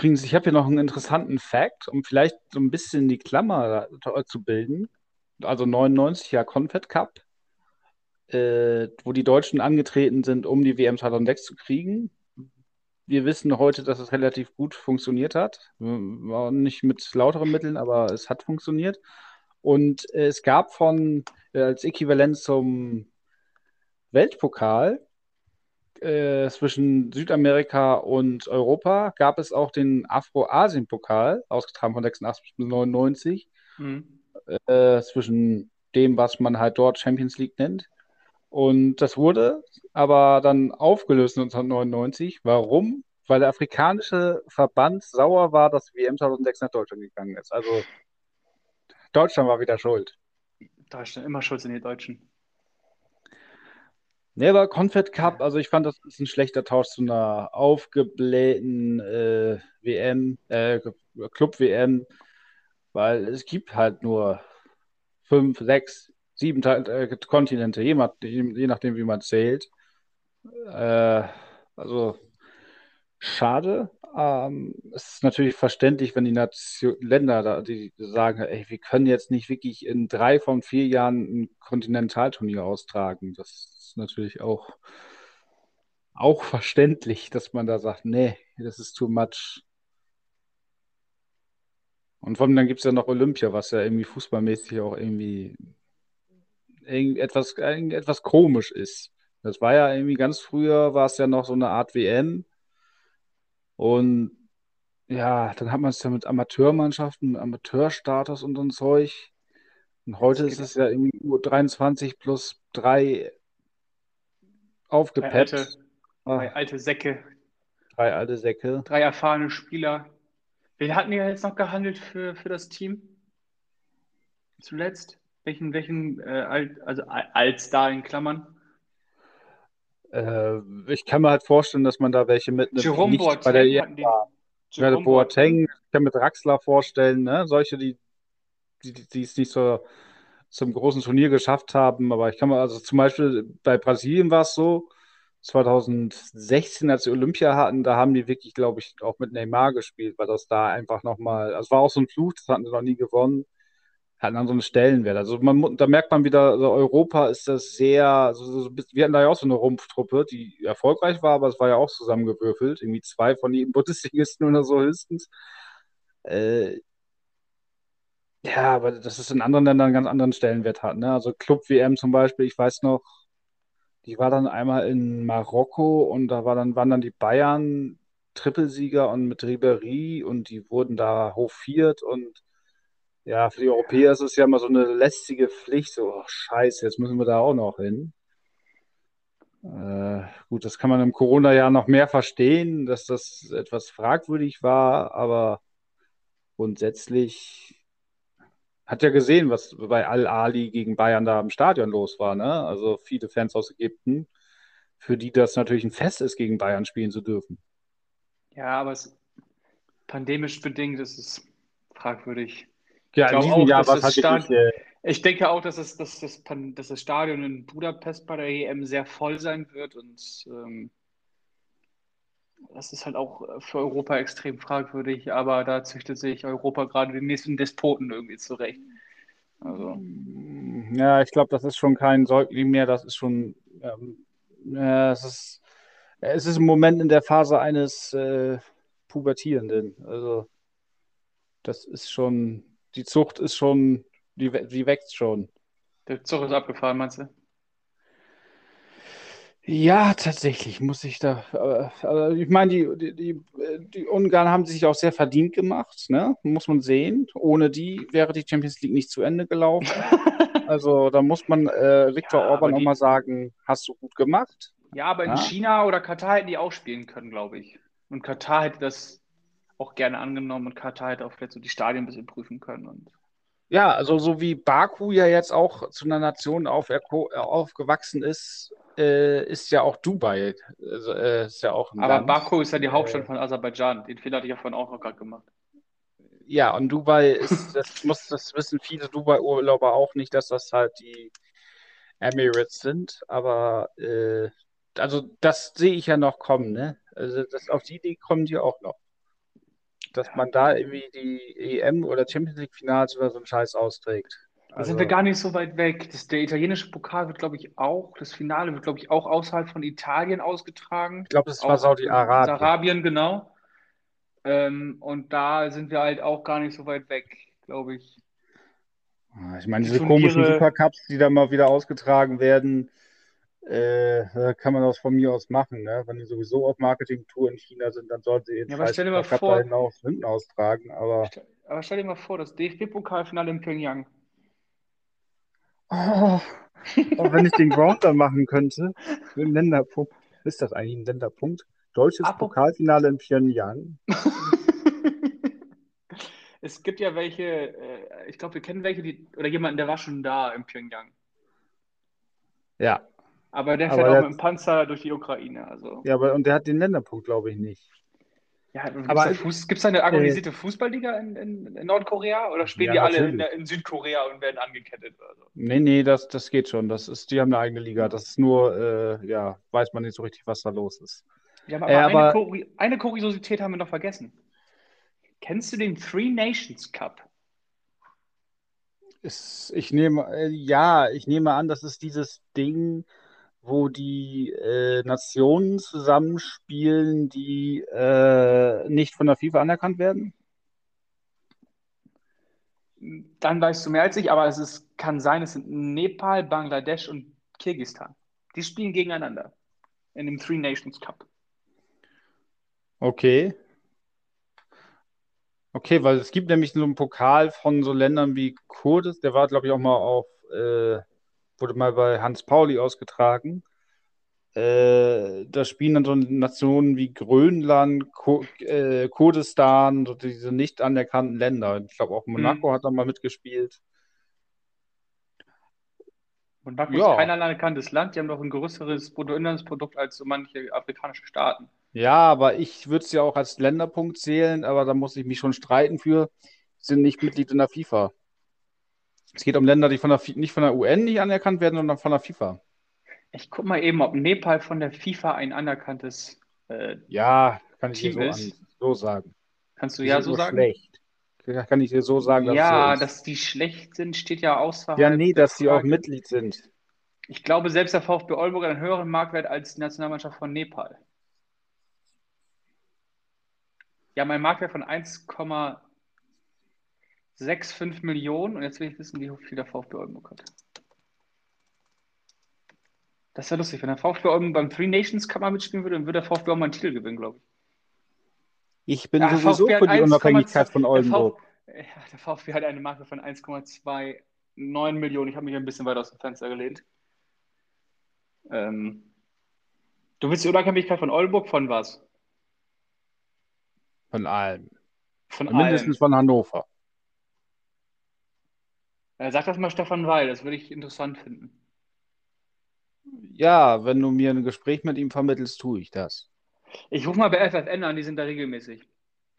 Übrigens, ich habe hier noch einen interessanten Fact, um vielleicht so ein bisschen die Klammer zu bilden. Also 99 ja Confed Cup, äh, wo die Deutschen angetreten sind, um die WM 2006 zu kriegen. wir wissen heute, dass es relativ gut funktioniert hat. War nicht mit lauteren Mitteln, aber es hat funktioniert. Und äh, es gab von, äh, als Äquivalent zum Weltpokal äh, zwischen Südamerika und Europa, gab es auch den Afro-Asien-Pokal, ausgetragen von 86 bis 99, mhm. Äh, zwischen dem, was man halt dort Champions League nennt. Und das wurde aber dann aufgelöst 1999. Warum? Weil der afrikanische Verband sauer war, dass WM 2006 nach Deutschland gegangen ist. Also Deutschland war wieder schuld. Deutschland, immer schuld sind die Deutschen. Nee, aber Confed Cup, also ich fand, das ist ein schlechter Tausch zu einer aufgeblähten äh, WM, äh, Club-WM, weil es gibt halt nur fünf, sechs, sieben äh, Kontinente, je, je, nachdem, wie man zählt. Äh, also schade. Ähm, es ist natürlich verständlich, wenn die Nation Länder da, die sagen, ey, wir können jetzt nicht wirklich in drei von vier Jahren ein Kontinentalturnier austragen. Das ist natürlich auch, auch verständlich, dass man da sagt, nee, das ist too much. Und vor allem dann gibt es ja noch Olympia, was ja irgendwie fußballmäßig auch irgendwie etwas, etwas komisch ist. Das war ja irgendwie ganz früher, war es ja noch so eine Art WM. Und ja, dann hat man es ja mit Amateurmannschaften, Amateurstatus und so ein Zeug. Und heute ist es ja irgendwie nur 23 plus 3 aufgepeppt. Drei alte, ah. drei alte Säcke. Drei alte Säcke. Drei erfahrene Spieler. Wen hatten wir jetzt noch gehandelt für, für das Team? Zuletzt? Welchen, welchen äh, Alt, also Altstar in Klammern? Äh, ich kann mir halt vorstellen, dass man da welche mitnimmt, Jerome nicht Boateng bei der EM Ja, Boateng, ich kann mir Draxler vorstellen, ne? solche, die, die, die es nicht so zum großen Turnier geschafft haben. Aber ich kann mal, also zum Beispiel bei Brasilien war es so, 2016, als sie Olympia hatten, da haben die wirklich, glaube ich, auch mit Neymar gespielt, weil das da einfach nochmal, also es war auch so ein Fluch, das hatten sie noch nie gewonnen hat so einen Stellenwert. Also man, da merkt man wieder, also Europa ist das sehr, also so, wir hatten da ja auch so eine Rumpftruppe, die erfolgreich war, aber es war ja auch zusammengewürfelt, irgendwie zwei von den Bundesligisten oder so höchstens. Äh, ja, aber das ist in anderen Ländern einen ganz anderen Stellenwert hat. Ne? Also Club WM zum Beispiel, ich weiß noch, die war dann einmal in Marokko und da war dann, waren dann die Bayern Trippelsieger und mit Ribéry und die wurden da hofiert und ja, für die Europäer ist es ja immer so eine lästige Pflicht, so, oh, scheiße, jetzt müssen wir da auch noch hin. Äh, gut, das kann man im Corona-Jahr noch mehr verstehen, dass das etwas fragwürdig war, aber grundsätzlich hat ja gesehen, was bei Al-Ali gegen Bayern da im Stadion los war, ne? Also viele Fans aus Ägypten, für die das natürlich ein Fest ist, gegen Bayern spielen zu dürfen. Ja, aber es, pandemisch bedingt ist es fragwürdig. Ja, in diesem auch, Jahr war es äh, Ich denke auch, dass, es, dass, das, dass das Stadion in Budapest bei der EM sehr voll sein wird und ähm, das ist halt auch für Europa extrem fragwürdig, aber da züchtet sich Europa gerade den nächsten Despoten irgendwie zurecht. Also. Ja, ich glaube, das ist schon kein Säugling mehr, das ist schon, ähm, ja, es ist, es ist im Moment in der Phase eines äh, Pubertierenden. Also, das ist schon, die Zucht ist schon, die, die wächst schon. Der Zug ist abgefahren, meinst du? Ja, tatsächlich muss ich da. Äh, ich meine, die, die, die, die, Ungarn haben sich auch sehr verdient gemacht, ne? muss man sehen. Ohne die wäre die Champions League nicht zu Ende gelaufen. also da muss man äh, Viktor ja, Orban auch mal sagen, hast du gut gemacht. Ja, aber in ja? China oder Katar hätten die auch spielen können, glaube ich. Und Katar hätte das auch gerne angenommen und Katar hätte auch vielleicht so die Stadien ein bisschen prüfen können. Und ja, also so wie Baku ja jetzt auch zu einer Nation auf, aufgewachsen ist, äh, ist ja auch Dubai. Also, äh, ist ja auch Aber Land. Baku ist ja die Hauptstadt äh, von Aserbaidschan. Den Fehler hatte ich ja vorhin auch noch gerade gemacht. Ja, und Dubai ist, das muss, das wissen viele Dubai-Urlauber auch nicht, dass das halt die Emirates sind. Aber äh, also das sehe ich ja noch kommen, ne? Also das, auf die Idee kommen die auch noch dass man da irgendwie die EM oder Champions League Finals oder so einen Scheiß austrägt. Da sind wir gar nicht so weit weg. Das, der italienische Pokal wird, glaube ich, auch, das Finale wird, glaube ich, auch außerhalb von Italien ausgetragen. Ich glaube, das war Saudi-Arabien. Arabien, genau. Ähm, und da sind wir halt auch gar nicht so weit weg, glaube ich. Ich meine, Die diese komischen Turniere- Supercups, die da mal wieder ausgetragen werden, äh, kann man das von mir aus machen, ne? Wenn die sowieso auf Marketingtour in China sind, dann sollten sie den Ja, aber stell dir mal vor- hinten aus, hinten austragen. Aber Stell- Aber stell dir mal vor, das DFB-Pokalfinale in Pyongyang. oh, auch wenn ich den Ground dann machen könnte, für einen Länderpunkt. Ist das eigentlich ein Länderpunkt? Deutsches Apropos- Pokalfinale in Pyongyang. Es gibt ja welche, äh, ich glaube, wir kennen welche, die, oder jemanden, der war schon da in Pyongyang. Ja, Aber der Aber fährt auch der- mit dem Panzer durch die Ukraine. Also, ja, aber und der hat den Länderpunkt, glaube ich, nicht. ja, gibt Aber- es da, gibt's da eine organisierte Fußballliga in, in, in Nordkorea oder spielen Ja, die alle in, in Südkorea und werden angekettet? oder so? Nee, nee, das, das geht schon. Das ist, die haben eine eigene Liga. Das ist nur, äh, ja, weiß man nicht so richtig, was da los ist. Haben aber, Äh, eine, aber- eine Kuriosität haben wir noch vergessen. Kennst du den Three Nations Cup? Ist, ich nehme, äh, ja, ich nehme an, das ist dieses Ding, wo die äh, Nationen zusammenspielen, die äh, nicht von der FIFA anerkannt werden. Dann weißt du mehr als ich, aber es ist, kann sein, es sind Nepal, Bangladesch und Kirgisistan. Die spielen gegeneinander in dem Three Nations Cup. Okay. Okay, weil es gibt nämlich so einen Pokal von so Ländern wie Kurdistan, der war, glaube ich, auch mal auf, äh, wurde mal bei Hans Pauli ausgetragen. Äh, da spielen dann so Nationen wie Grönland, Ku äh, Kurdistan, so diese nicht anerkannten Länder. Ich glaube, auch Monaco hat da mal mitgespielt. Monaco Ja. ist kein anerkanntes Land, die haben doch ein größeres Bruttoinlandsprodukt als so manche afrikanische Staaten. Ja, aber ich würde es ja auch als Länderpunkt zählen, aber da muss ich mich schon streiten für. Sie sind nicht Mitglied in der FIFA. Es geht um Länder, die von der, nicht von der UN nicht anerkannt werden, sondern von der FIFA. Ich guck mal eben, ob Nepal von der FIFA ein anerkanntes, äh, Ja, kann ich dir Team so, ist. an, so sagen. kannst du Die ja so sagen? schlecht. Kann ich dir so sagen, dass Ja, so dass die schlecht sind, steht ja außerhalb Ja, nee, dass sie auch. Mitglied sind. Ich glaube, selbst der VfB Oldenburg hat einen höheren Marktwert als die Nationalmannschaft von Nepal. Ja, mein Marktwert von 1,65 Millionen und jetzt will ich wissen, wie viel der VfB Oldenburg hat. Das wäre lustig, wenn der VfB Oldenburg beim Three Nations Cup mal mitspielen würde, dann würde der VfB auch mal einen Titel gewinnen, glaube ich. Ich bin Ja, sowieso VfB für die 1,2 Unabhängigkeit von der Oldenburg. V- Ja, der VfB hat eine Marke von 1,29 Millionen. Ich habe mich ein bisschen weit aus dem Fenster gelehnt. Ähm, du willst die Unabhängigkeit von Oldenburg von was? Von allem. Von Mindestens von Hannover. Äh, sag das mal Stefan Weil, das würde ich interessant finden. Ja, wenn du mir ein Gespräch mit ihm vermittelst, tue ich das. Ich rufe mal bei FFN an, die sind da regelmäßig.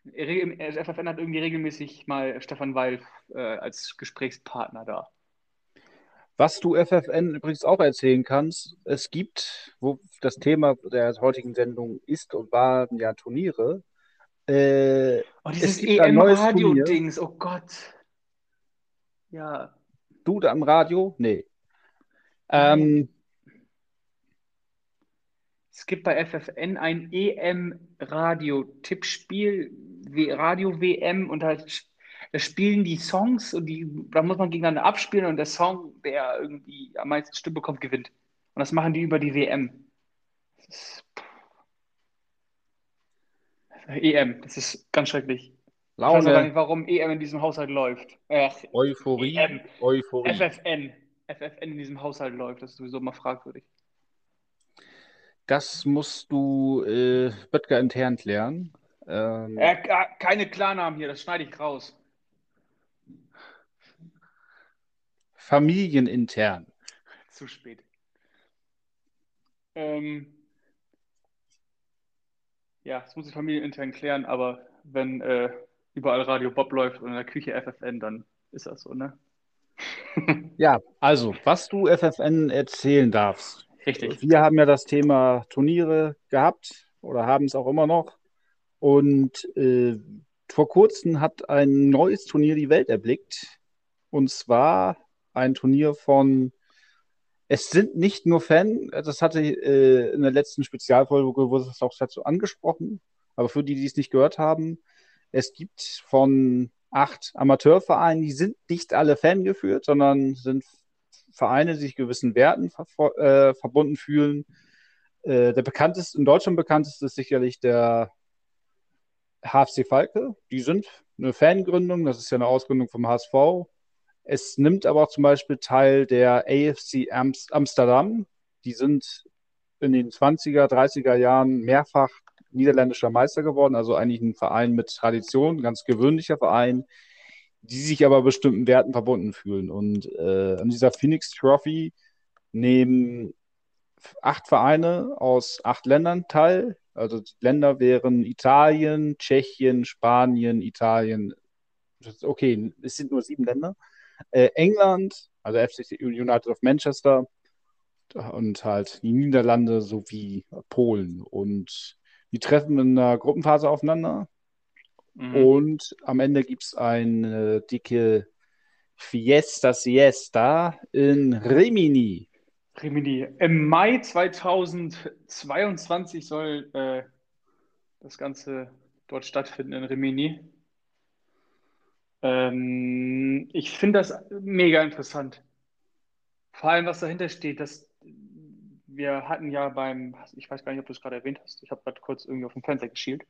Regel- FFN hat irgendwie regelmäßig mal Stefan Weil äh, als Gesprächspartner da. Was du FFN übrigens auch erzählen kannst, es gibt, wo das Thema der heutigen Sendung ist und waren ja Turniere. Äh, Oh, dieses EM-Radio-Dings, oh Gott. Ja, du da am Radio? Nee. Ähm, Es gibt bei FFN ein EM-Radio-Tippspiel, Radio-WM und da, da spielen die Songs und die, da muss man gegeneinander abspielen und der Song, der irgendwie am meisten Stimmen bekommt, gewinnt. Und das machen die über die WM. Das ist, EM, das ist ganz schrecklich. Ich weiß gar Laune, nicht, warum EM in diesem Haushalt läuft. Ach, Euphorie, EM. Euphorie. FFN. FFN in diesem Haushalt läuft, das ist sowieso mal fragwürdig. Das musst du äh, Böttger intern klären. Ähm, Äh, keine Klarnamen hier, das schneide ich raus. familienintern. Zu spät. Ähm, ja, das muss ich familienintern klären, aber wenn äh, überall Radio Bob läuft und in der Küche FFN, dann ist das so, ne? Ja, also, was du FFN erzählen darfst. Richtig. Wir haben ja das Thema Turniere gehabt oder haben es auch immer noch. Und äh, vor kurzem hat ein neues Turnier die Welt erblickt. Und zwar ein Turnier von. Es sind nicht nur Fan, das hatte äh, in der letzten Spezialfolge wurde es auch dazu angesprochen, aber für die, die es nicht gehört haben, es gibt von acht Amateurvereinen, die sind nicht alle Fan geführt, sondern sind Vereine, die sich gewissen Werten ver äh, verbunden fühlen. Äh, der bekannteste, in Deutschland bekannteste ist sicherlich der HFC Falke. Die sind eine Fangründung, das ist ja eine Ausgründung vom HSV. Es nimmt aber auch zum Beispiel Teil der AFC Amsterdam. Die sind in den 20er, 30er Jahren mehrfach niederländischer Meister geworden, also eigentlich ein Verein mit Tradition, ganz gewöhnlicher Verein, die sich aber bestimmten Werten verbunden fühlen. Und äh, an dieser Phoenix Trophy nehmen acht Vereine aus acht Ländern teil. Also die Länder wären Italien, Tschechien, Spanien, Italien. Okay, es sind nur sieben Länder. Äh, England, also FC United of Manchester und halt die Niederlande sowie Polen. Und die treffen in der Gruppenphase aufeinander. Mhm. Und am Ende gibt es eine dicke Fiesta Siesta in Rimini. Rimini. Im Mai 2022 soll äh, das Ganze dort stattfinden in Rimini. Ähm, ich finde das mega interessant. Vor allem, was dahinter steht, dass wir hatten ja beim, ich weiß gar nicht, ob du es gerade erwähnt hast, ich habe gerade kurz irgendwie auf dem Fernseher geschielt.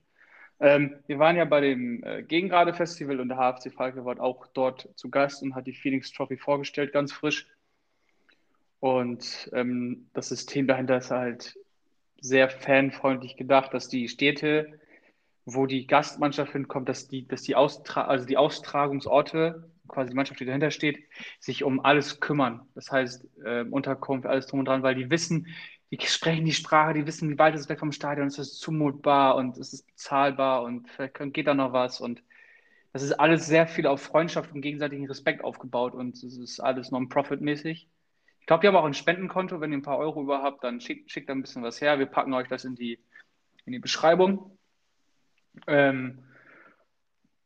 Ähm, wir waren ja bei dem äh, Gegengrade Festival und der HFC Falke war auch dort zu Gast und hat die Phoenix Trophy vorgestellt, ganz frisch. Und ähm, das System dahinter ist halt sehr fanfreundlich gedacht, dass die Städte, wo die Gastmannschaft hinkommt, dass die, dass die, Austra also die Austragungsorte, quasi die Mannschaft, die dahinter steht, sich um alles kümmern. Das heißt, äh, Unterkunft, alles drum und dran, weil die wissen, die sprechen die Sprache, die wissen, wie weit es weg vom Stadion ist, es ist zumutbar und es ist bezahlbar und vielleicht geht da noch was und das ist alles sehr viel auf Freundschaft und gegenseitigen Respekt aufgebaut und es ist alles non-profit-mäßig. Ich glaube, ihr habt auch ein Spendenkonto. Wenn ihr ein paar Euro über habt, dann schickt, schickt ein bisschen was her. Wir packen euch das in die, in die Beschreibung. Ähm,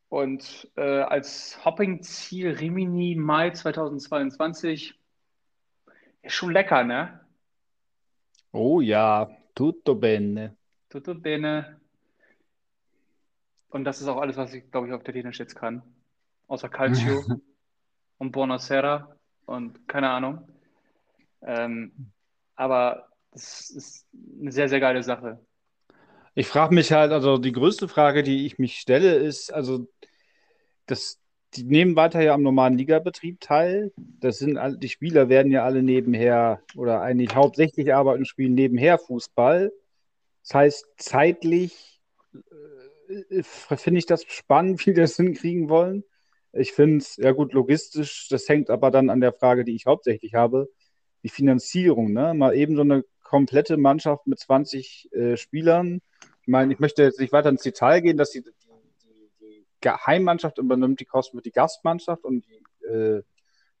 und äh, als Hopping-Ziel Rimini Mai 2022 ist schon lecker, ne? Oh ja, tutto bene. Tutto bene. Und das ist auch alles, was ich, glaube ich, auf der Italienisch jetzt kann. Außer Calcio und Buonasera und keine Ahnung. Ähm, aber es ist eine sehr, sehr geile Sache. Ich frage mich halt, also die größte Frage, die ich mich stelle, ist, also das, die nehmen weiter ja am normalen Ligabetrieb teil. Das sind die Spieler werden ja alle nebenher oder eigentlich hauptsächlich arbeiten und spielen nebenher Fußball. Das heißt, zeitlich äh, finde ich das spannend, wie die das hinkriegen wollen. Ich finde es, ja gut, logistisch, das hängt aber dann an der Frage, die ich hauptsächlich habe die Finanzierung, ne? Mal eben so eine komplette Mannschaft mit 20 äh, Spielern. Ich meine, ich möchte jetzt nicht weiter ins Detail gehen, dass die, die, die, Geheimmannschaft übernimmt die Kosten für die Gastmannschaft und die äh,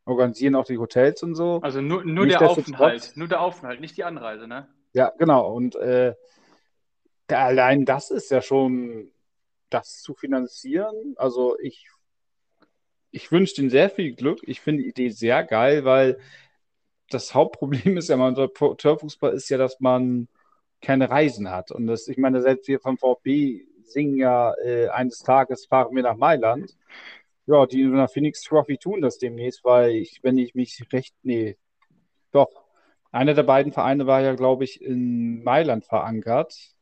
organisieren auch die Hotels und so. Also nur, nur der Aufenthalt, nur der Aufenthalt, nicht die Anreise, ne? Ja, genau. Und äh, allein das ist ja schon das zu finanzieren. Also ich, ich wünsche denen sehr viel Glück. Ich finde die Idee sehr geil, weil das Hauptproblem ist ja, man Amateurfußball ist ja, dass man keine Reisen hat. Und das, ich meine, selbst wir vom VfB singen ja äh, eines Tages fahren wir nach Mailand. Ja, die in der Phoenix Trophy tun das demnächst, weil ich, wenn ich mich recht, nee, doch. Einer der beiden Vereine war ja, glaube ich, in Mailand verankert.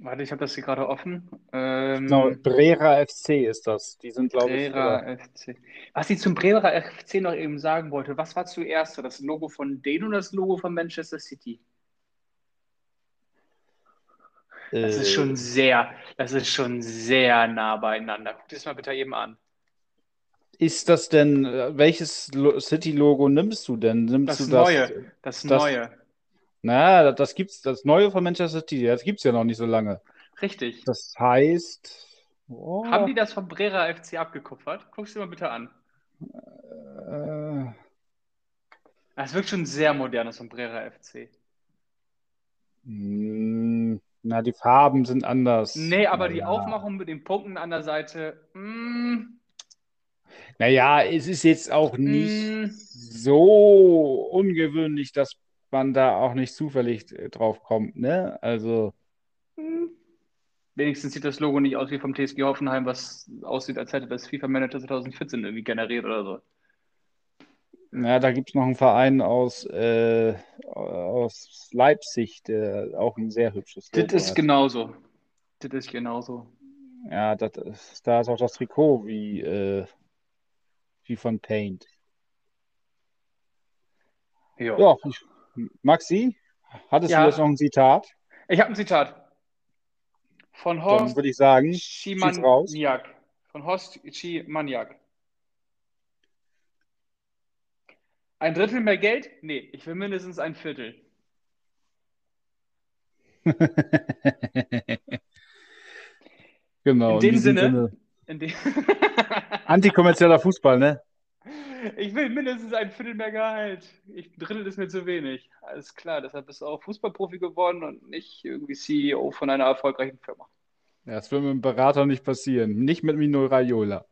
Warte, ich habe das hier gerade offen. Ähm, genau, Brera FC ist das. Die sind, glaube ich. Brera FC. Was ich zum Brera FC noch eben sagen wollte, was war zuerst das Logo von denen oder das Logo von Manchester City? Das ist schon äh. sehr, das ist schon sehr nah beieinander. Guck dir das mal bitte eben an. Ist das denn, äh, welches City-Logo nimmst du denn? Nimmst das du neue, das, das neue. Na, das gibt's, das neue von Manchester City, das gibt es ja noch nicht so lange. Richtig. Das heißt. Oh. Haben die das von Brera FC abgekupfert? Guck dir mal bitte an. Äh, das wirkt schon sehr modern, das von Brera FC. Hm, na, die Farben sind anders. Nee, aber ja. die Aufmachung mit den Punkten an der Seite. Mh. Hm. Naja, es ist jetzt auch nicht Mm, so ungewöhnlich, dass man da auch nicht zufällig äh, drauf kommt, ne? Also, mm. Wenigstens sieht das Logo nicht aus wie vom TSG Hoffenheim, was aussieht, als hätte das FIFA Manager 2014 irgendwie generiert oder so. na, da gibt es noch einen Verein aus, äh, aus Leipzig, der auch ein sehr hübsches Das Logo ist hat. genauso. Das ist genauso. Ja, das ist, da ist auch das Trikot wie, äh, wie von Paint. Ja. Ja, ich, Maxi, hattest du Ja. jetzt noch ein Zitat? Ich habe ein Zitat von Horst würde ich sagen. Schimaniak. Von Horst Schimaniak. Ein Drittel mehr Geld? Nee, ich will mindestens ein Viertel. Genau, In dem Sinne, in dem Antikommerzieller Fußball, ne? Ich will mindestens ein Viertel mehr Gehalt. Ich, ein Drittel ist mir zu wenig. Alles klar, deshalb bist du auch Fußballprofi geworden und nicht irgendwie CEO von einer erfolgreichen Firma. Ja, das wird mit dem Berater nicht passieren. Nicht mit Mino Raiola.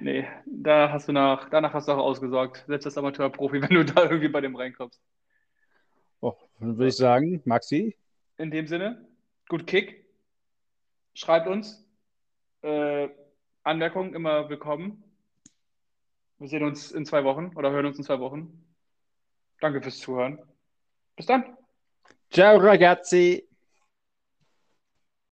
Nee, da hast du nach, danach hast du auch ausgesorgt. Selbst als Amateurprofi, wenn du da irgendwie bei dem reinkommst. Oh, dann würde ich sagen, Maxi, In dem Sinne, gut Kick. Schreibt uns. Äh, Anmerkungen immer willkommen. Wir sehen uns in zwei Wochen oder hören uns in zwei Wochen. Danke fürs Zuhören. Bis dann. ciao ragazzi.